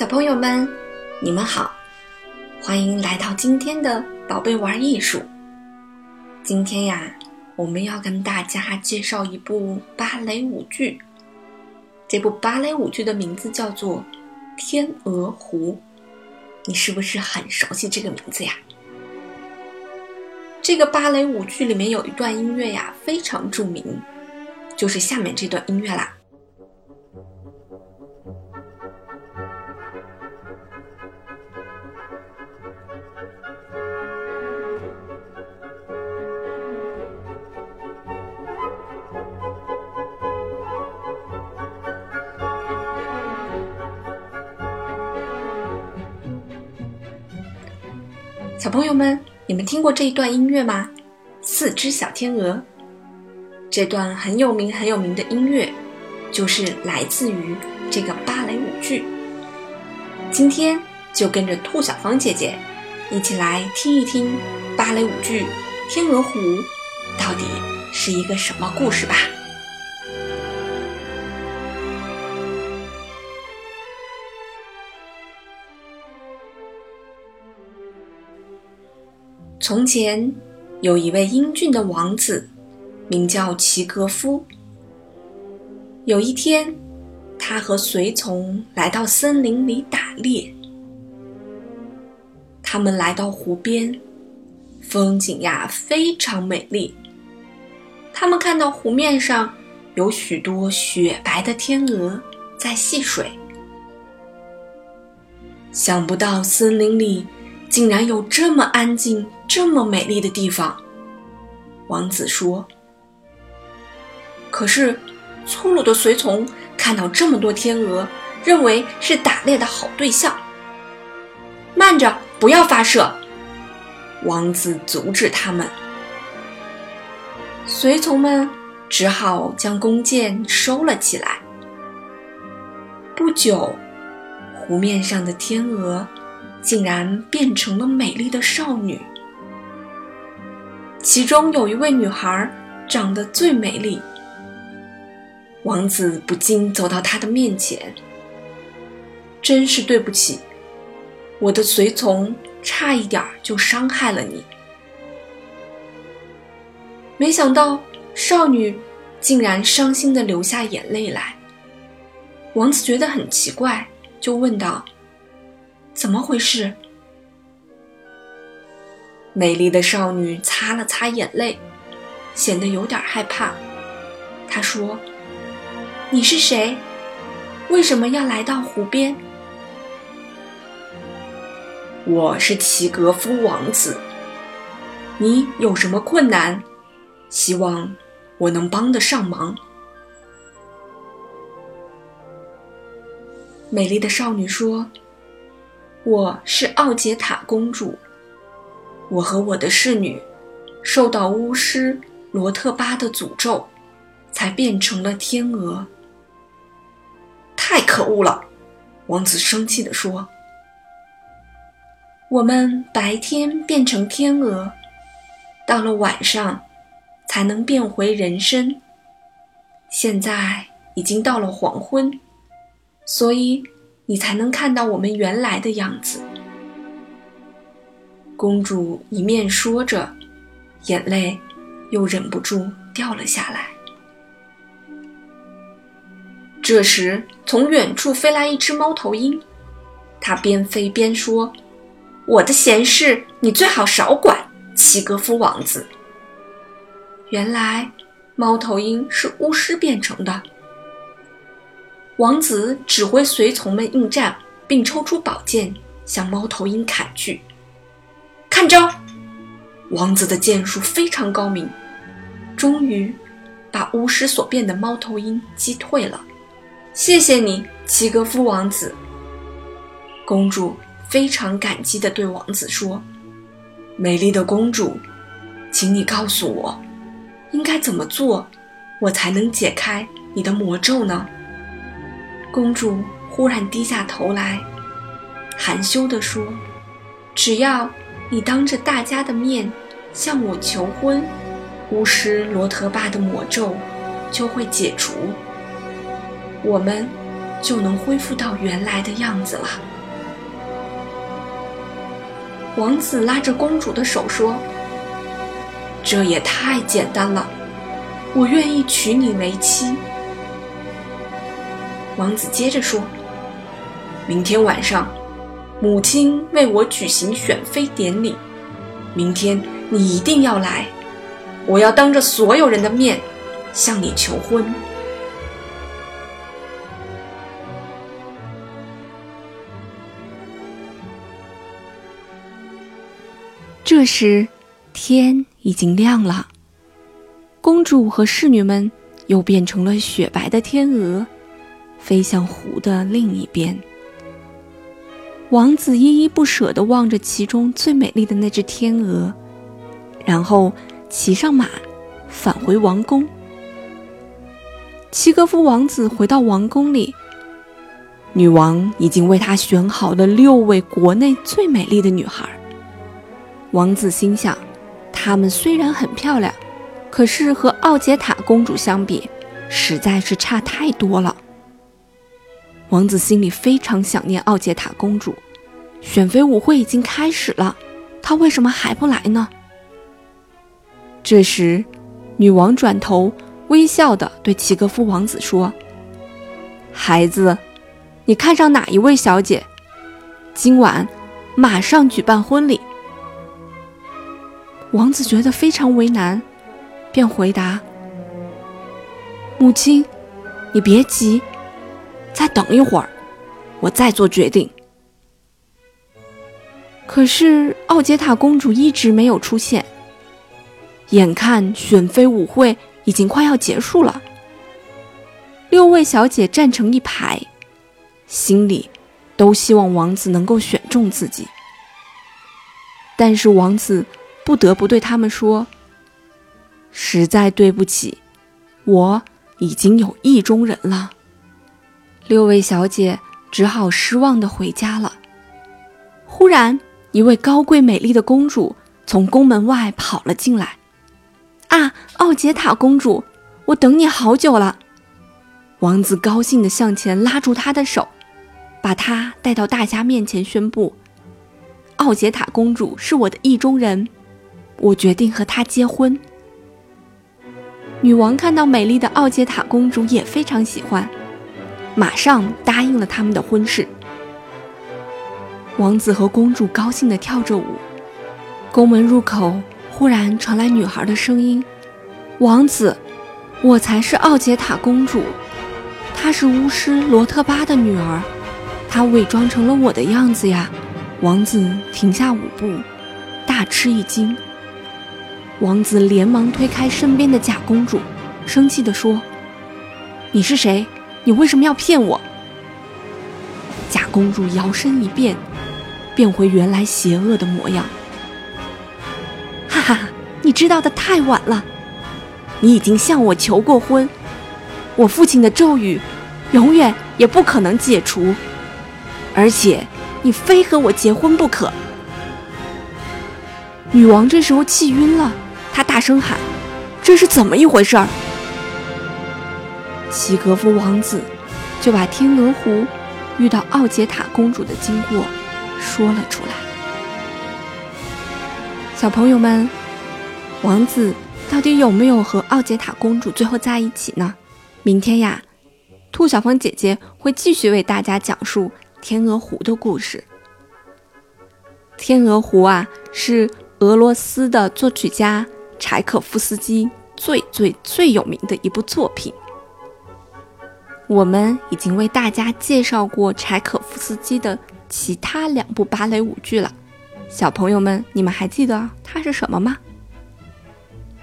小朋友们，你们好，欢迎来到今天的宝贝玩艺术。今天呀，我们要跟大家介绍一部芭蕾舞剧。这部芭蕾舞剧的名字叫做《天鹅湖》，你是不是很熟悉这个名字呀？这个芭蕾舞剧里面有一段音乐呀，非常著名，就是下面这段音乐啦。小朋友们，你们听过这一段音乐吗？四只小天鹅，这段很有名很有名的音乐，就是来自于这个芭蕾舞剧。今天就跟着兔小芳姐姐一起来听一听芭蕾舞剧《天鹅湖》到底是一个什么故事吧。从前，有一位英俊的王子，名叫齐格夫。有一天，他和随从来到森林里打猎。他们来到湖边，风景呀非常美丽。他们看到湖面上有许多雪白的天鹅在戏水。想不到森林里竟然有这么安静。这么美丽的地方，王子说。可是，粗鲁的随从看到这么多天鹅，认为是打猎的好对象。慢着，不要发射！王子阻止他们。随从们只好将弓箭收了起来。不久，湖面上的天鹅竟然变成了美丽的少女。其中有一位女孩长得最美丽，王子不禁走到她的面前。真是对不起，我的随从差一点就伤害了你。没想到少女竟然伤心的流下眼泪来。王子觉得很奇怪，就问道：“怎么回事？”美丽的少女擦了擦眼泪，显得有点害怕。她说：“你是谁？为什么要来到湖边？”“我是齐格夫王子。你有什么困难？希望我能帮得上忙。”美丽的少女说：“我是奥杰塔公主。”我和我的侍女受到巫师罗特巴的诅咒，才变成了天鹅。太可恶了！王子生气地说：“我们白天变成天鹅，到了晚上才能变回人身。现在已经到了黄昏，所以你才能看到我们原来的样子。”公主一面说着，眼泪又忍不住掉了下来。这时，从远处飞来一只猫头鹰，它边飞边说：“我的闲事你最好少管，齐格夫王子。”原来，猫头鹰是巫师变成的。王子指挥随从们应战，并抽出宝剑向猫头鹰砍去。看招！王子的剑术非常高明，终于把巫师所变的猫头鹰击退了。谢谢你，齐格夫王子。公主非常感激地对王子说：“美丽的公主，请你告诉我，应该怎么做，我才能解开你的魔咒呢？”公主忽然低下头来，含羞地说：“只要……”你当着大家的面向我求婚，巫师罗特巴的魔咒就会解除，我们就能恢复到原来的样子了。王子拉着公主的手说。这也太简单了，我愿意娶你为妻。王子接着说明天晚上。母亲为我举行选妃典礼，明天你一定要来，我要当着所有人的面向你求婚。”这时，天已经亮了。公主和侍女们又变成了雪白的天鹅，飞向湖的另一边。王子依依不舍地望着其中最美丽的那只天鹅，然后骑上马，返回王宫。齐格夫王子回到王宫里，女王已经为他选好了六位国内最美丽的女孩。王子心想，她们虽然很漂亮，可是和奥杰塔公主相比，实在是差太多了。王子心里非常想念奥杰塔公主。选妃舞会已经开始了，她为什么还不来呢？这时，女王转头微笑地对齐格夫王子说：“孩子，你看上哪一位小姐？今晚马上举办婚礼。”王子觉得非常为难，便回答：“母亲，你别急，再等一会儿，我再做决定。”可是奥杰塔公主一直没有出现，眼看选妃舞会已经快要结束了，六位小姐站成一排，心里都希望王子能够选中自己，但是王子。不得不对他们说：“实在对不起，我已经有意中人了。”六位小姐只好失望地回家了。忽然，一位高贵美丽的公主从宫门外跑了进来。“啊，奥杰塔公主，我等你好久了！”王子高兴地向前拉住她的手，把她带到大家面前，宣布：“奥杰塔公主是我的意中人。”我决定和她结婚。女王看到美丽的奥杰塔公主也非常喜欢，马上答应了他们的婚事。王子和公主高兴地跳着舞。宫门入口忽然传来女孩的声音：“王子，我才是奥杰塔公主，她是巫师罗特巴的女儿，她伪装成了我的样子呀！”王子停下舞步，大吃一惊。王子连忙推开身边的假公主，生气地说：“你是谁？你为什么要骗我？”假公主摇身一变，变回原来邪恶的模样。哈哈，你知道的太晚了，你已经向我求过婚，我父亲的咒语永远也不可能解除，而且你非和我结婚不可。女王这时候气晕了。她大声喊：“这是怎么一回事儿？”齐格夫王子就把天鹅湖遇到奥杰塔公主的经过说了出来。小朋友们，王子到底有没有和奥杰塔公主最后在一起呢？明天呀，兔小芳姐姐会继续为大家讲述天鹅湖的故事。天鹅湖啊，是俄罗斯的作曲家。柴可夫斯基最最最有名的一部作品，我们已经为大家介绍过柴可夫斯基的其他两部芭蕾舞剧了。小朋友们，你们还记得它是什么吗？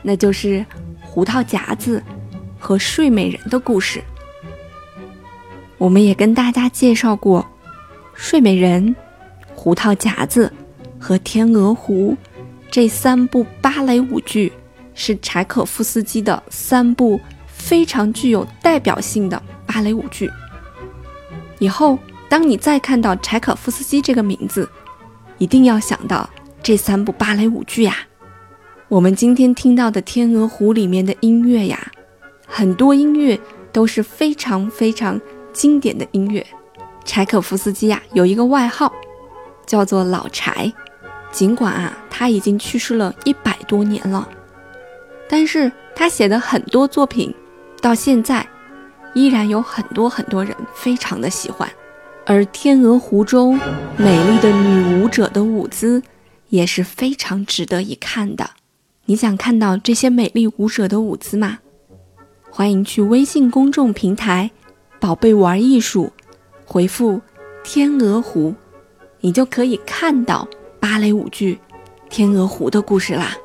那就是《胡桃夹子》和《睡美人》的故事。我们也跟大家介绍过《睡美人》《胡桃夹子》和《天鹅湖》。这三部芭蕾舞剧是柴可夫斯基的三部非常具有代表性的芭蕾舞剧。以后，当你再看到柴可夫斯基这个名字，一定要想到这三部芭蕾舞剧呀。我们今天听到的《天鹅湖》里面的音乐呀，很多音乐都是非常非常经典的音乐。柴可夫斯基呀，有一个外号，叫做“老柴”。尽管啊他已经去世了一百多年了，但是他写的很多作品到现在依然有很多很多人非常的喜欢。而《天鹅湖》中美丽的女舞者的舞姿也是非常值得一看的。你想看到这些美丽舞者的舞姿吗？欢迎去微信公众平台“宝贝玩艺术”回复“天鹅湖”，你就可以看到芭蕾舞剧《天鹅湖》的故事啦。